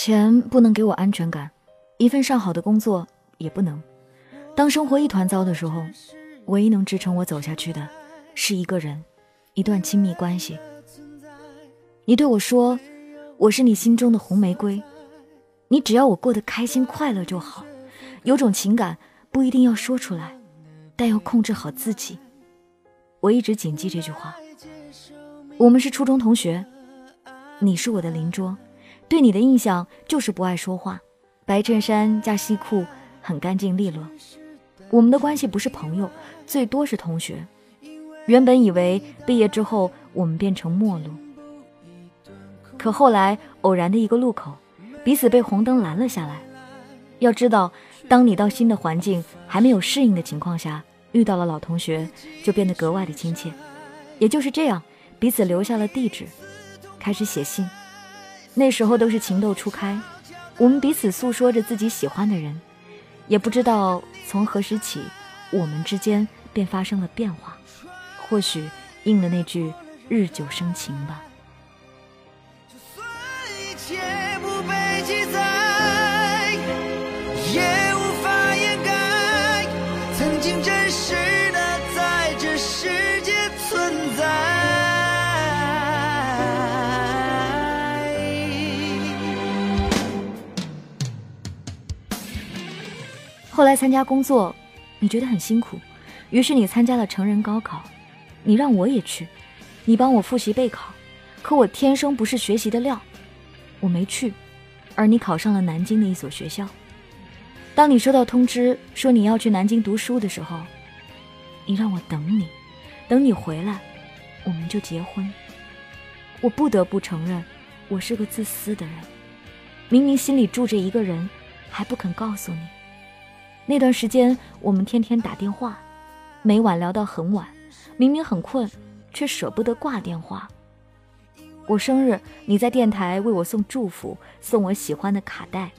钱不能给我安全感，一份上好的工作也不能。当生活一团糟的时候，唯一能支撑我走下去的，是一个人，一段亲密关系。你对我说，我是你心中的红玫瑰，你只要我过得开心快乐就好。有种情感不一定要说出来，但要控制好自己。我一直谨记这句话。我们是初中同学，你是我的邻桌，对你的印象就是不爱说话，白衬衫加西裤，很干净利落。我们的关系不是朋友，最多是同学。原本以为毕业之后我们变成陌路，可后来偶然的一个路口，彼此被红灯拦了下来。要知道。当你到新的环境还没有适应的情况下，遇到了老同学，就变得格外的亲切。也就是这样，彼此留下了地址，开始写信。那时候都是情窦初开，我们彼此诉说着自己喜欢的人，也不知道从何时起，我们之间便发生了变化。或许应了那句“日久生情”吧。后来参加工作，你觉得很辛苦，于是你参加了成人高考，你让我也去，你帮我复习备考，可我天生不是学习的料，我没去，而你考上了南京的一所学校。当你收到通知说你要去南京读书的时候，你让我等你，等你回来，我们就结婚。我不得不承认，我是个自私的人，明明心里住着一个人，还不肯告诉你。那段时间，我们天天打电话，每晚聊到很晚。明明很困，却舍不得挂电话。我生日，你在电台为我送祝福，送我喜欢的卡带。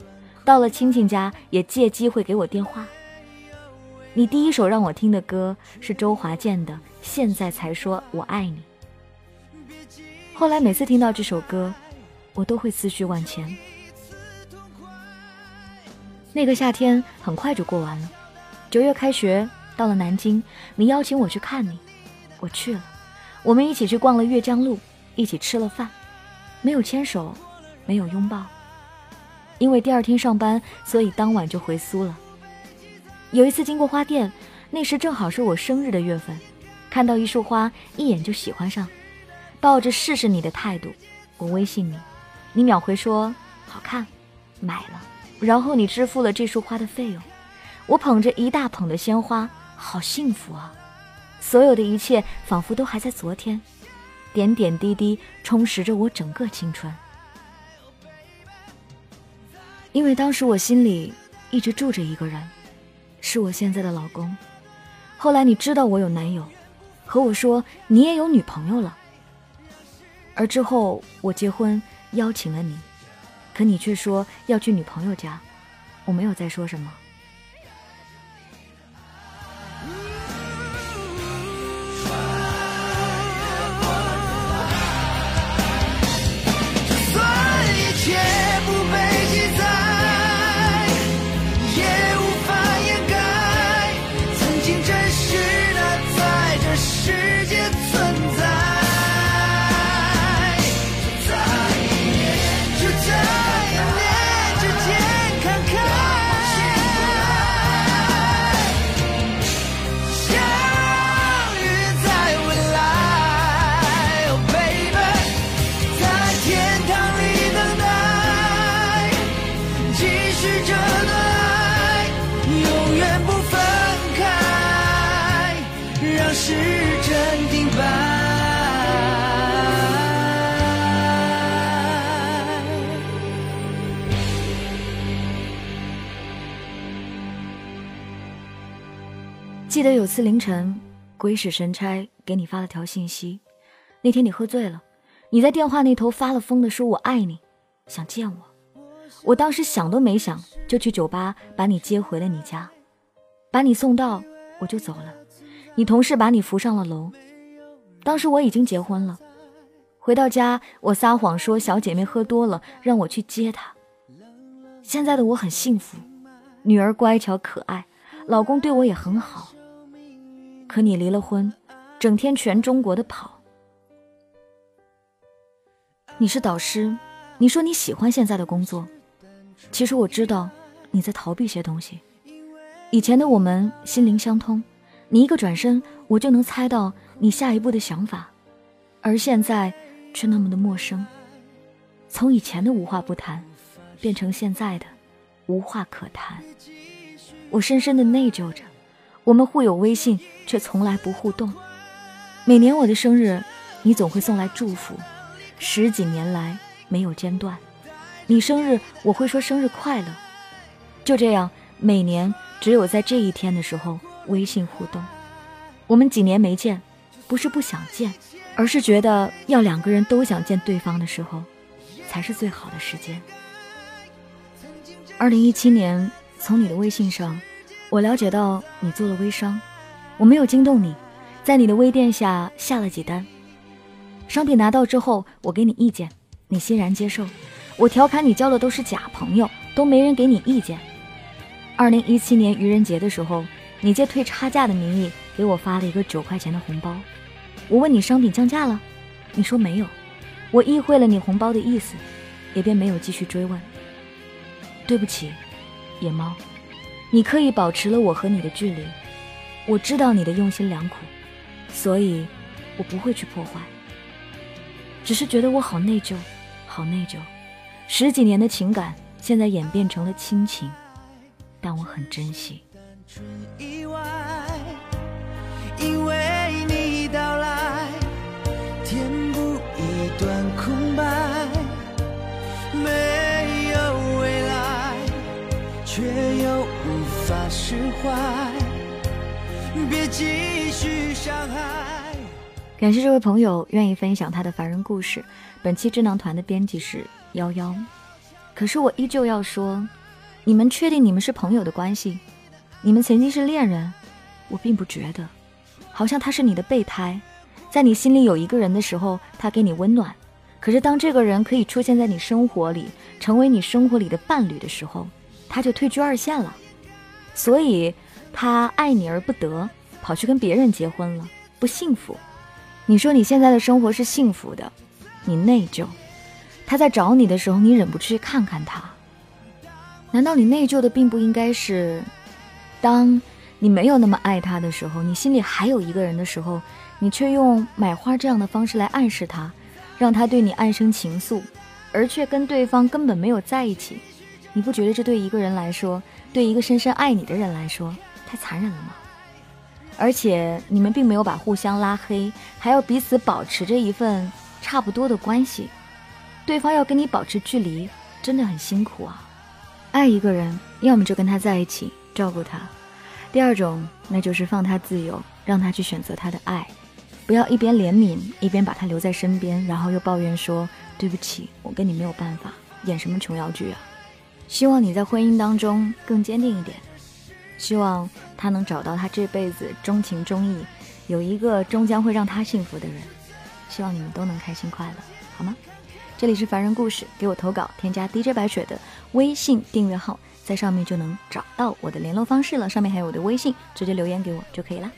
到了亲戚家，也借机会给我电话。你第一首让我听的歌是周华健的《现在才说我爱你》。后来每次听到这首歌，我都会思绪万千。那个夏天很快就过完了，九月开学到了南京，你邀请我去看你，我去了，我们一起去逛了岳江路，一起吃了饭，没有牵手，没有拥抱，因为第二天上班，所以当晚就回苏了。有一次经过花店，那时正好是我生日的月份，看到一束花，一眼就喜欢上，抱着试试你的态度，我微信你，你秒回说好看，买了。然后你支付了这束花的费用，我捧着一大捧的鲜花，好幸福啊！所有的一切仿佛都还在昨天，点点滴滴充实着我整个青春。因为当时我心里一直住着一个人，是我现在的老公。后来你知道我有男友，和我说你也有女朋友了。而之后我结婚邀请了你。可你却说要去女朋友家，我没有再说什么。让时针停摆记得有次凌晨，鬼使神差给你发了条信息。那天你喝醉了，你在电话那头发了疯的说“我爱你”，想见我。我当时想都没想，就去酒吧把你接回了你家，把你送到，我就走了。你同事把你扶上了楼。当时我已经结婚了。回到家，我撒谎说小姐妹喝多了，让我去接她。现在的我很幸福，女儿乖巧可爱，老公对我也很好。可你离了婚，整天全中国的跑。你是导师，你说你喜欢现在的工作，其实我知道你在逃避些东西。以前的我们心灵相通，你一个转身，我就能猜到你下一步的想法，而现在却那么的陌生。从以前的无话不谈。变成现在的无话可谈，我深深的内疚着。我们互有微信，却从来不互动。每年我的生日，你总会送来祝福，十几年来没有间断。你生日，我会说生日快乐。就这样，每年只有在这一天的时候微信互动。我们几年没见，不是不想见，而是觉得要两个人都想见对方的时候，才是最好的时间。二零一七年，从你的微信上，我了解到你做了微商，我没有惊动你，在你的微店下下了几单，商品拿到之后，我给你意见，你欣然接受，我调侃你交的都是假朋友，都没人给你意见。二零一七年愚人节的时候，你借退差价的名义给我发了一个九块钱的红包，我问你商品降价了，你说没有，我意会了你红包的意思，也便没有继续追问。对不起，野猫，你刻意保持了我和你的距离。我知道你的用心良苦，所以我不会去破坏。只是觉得我好内疚，好内疚。十几年的情感现在演变成了亲情，但我很珍惜。因为你到来，填补一段空白。却又无法释怀，别继续伤害。感谢这位朋友愿意分享他的凡人故事。本期智囊团的编辑是幺幺，可是我依旧要说，你们确定你们是朋友的关系？你们曾经是恋人？我并不觉得，好像他是你的备胎，在你心里有一个人的时候，他给你温暖；可是当这个人可以出现在你生活里，成为你生活里的伴侣的时候，他就退居二线了，所以他爱你而不得，跑去跟别人结婚了，不幸福。你说你现在的生活是幸福的，你内疚。他在找你的时候，你忍不住去看看他。难道你内疚的并不应该是，当你没有那么爱他的时候，你心里还有一个人的时候，你却用买花这样的方式来暗示他，让他对你暗生情愫，而却跟对方根本没有在一起。你不觉得这对一个人来说，对一个深深爱你的人来说，太残忍了吗？而且你们并没有把互相拉黑，还要彼此保持着一份差不多的关系，对方要跟你保持距离，真的很辛苦啊。爱一个人，要么就跟他在一起，照顾他；第二种，那就是放他自由，让他去选择他的爱，不要一边怜悯，一边把他留在身边，然后又抱怨说对不起，我跟你没有办法，演什么琼瑶剧啊？希望你在婚姻当中更坚定一点，希望他能找到他这辈子钟情钟意，有一个终将会让他幸福的人。希望你们都能开心快乐，好吗？这里是凡人故事，给我投稿，添加 DJ 白雪的微信订阅号，在上面就能找到我的联络方式了，上面还有我的微信，直接留言给我就可以了。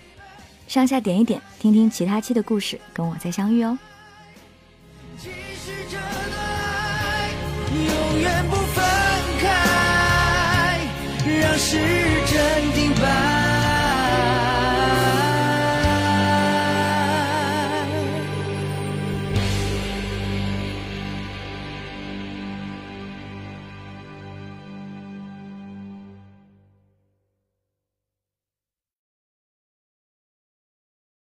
上下点一点，听听其他期的故事，跟我再相遇哦。永远不分。让时针停摆。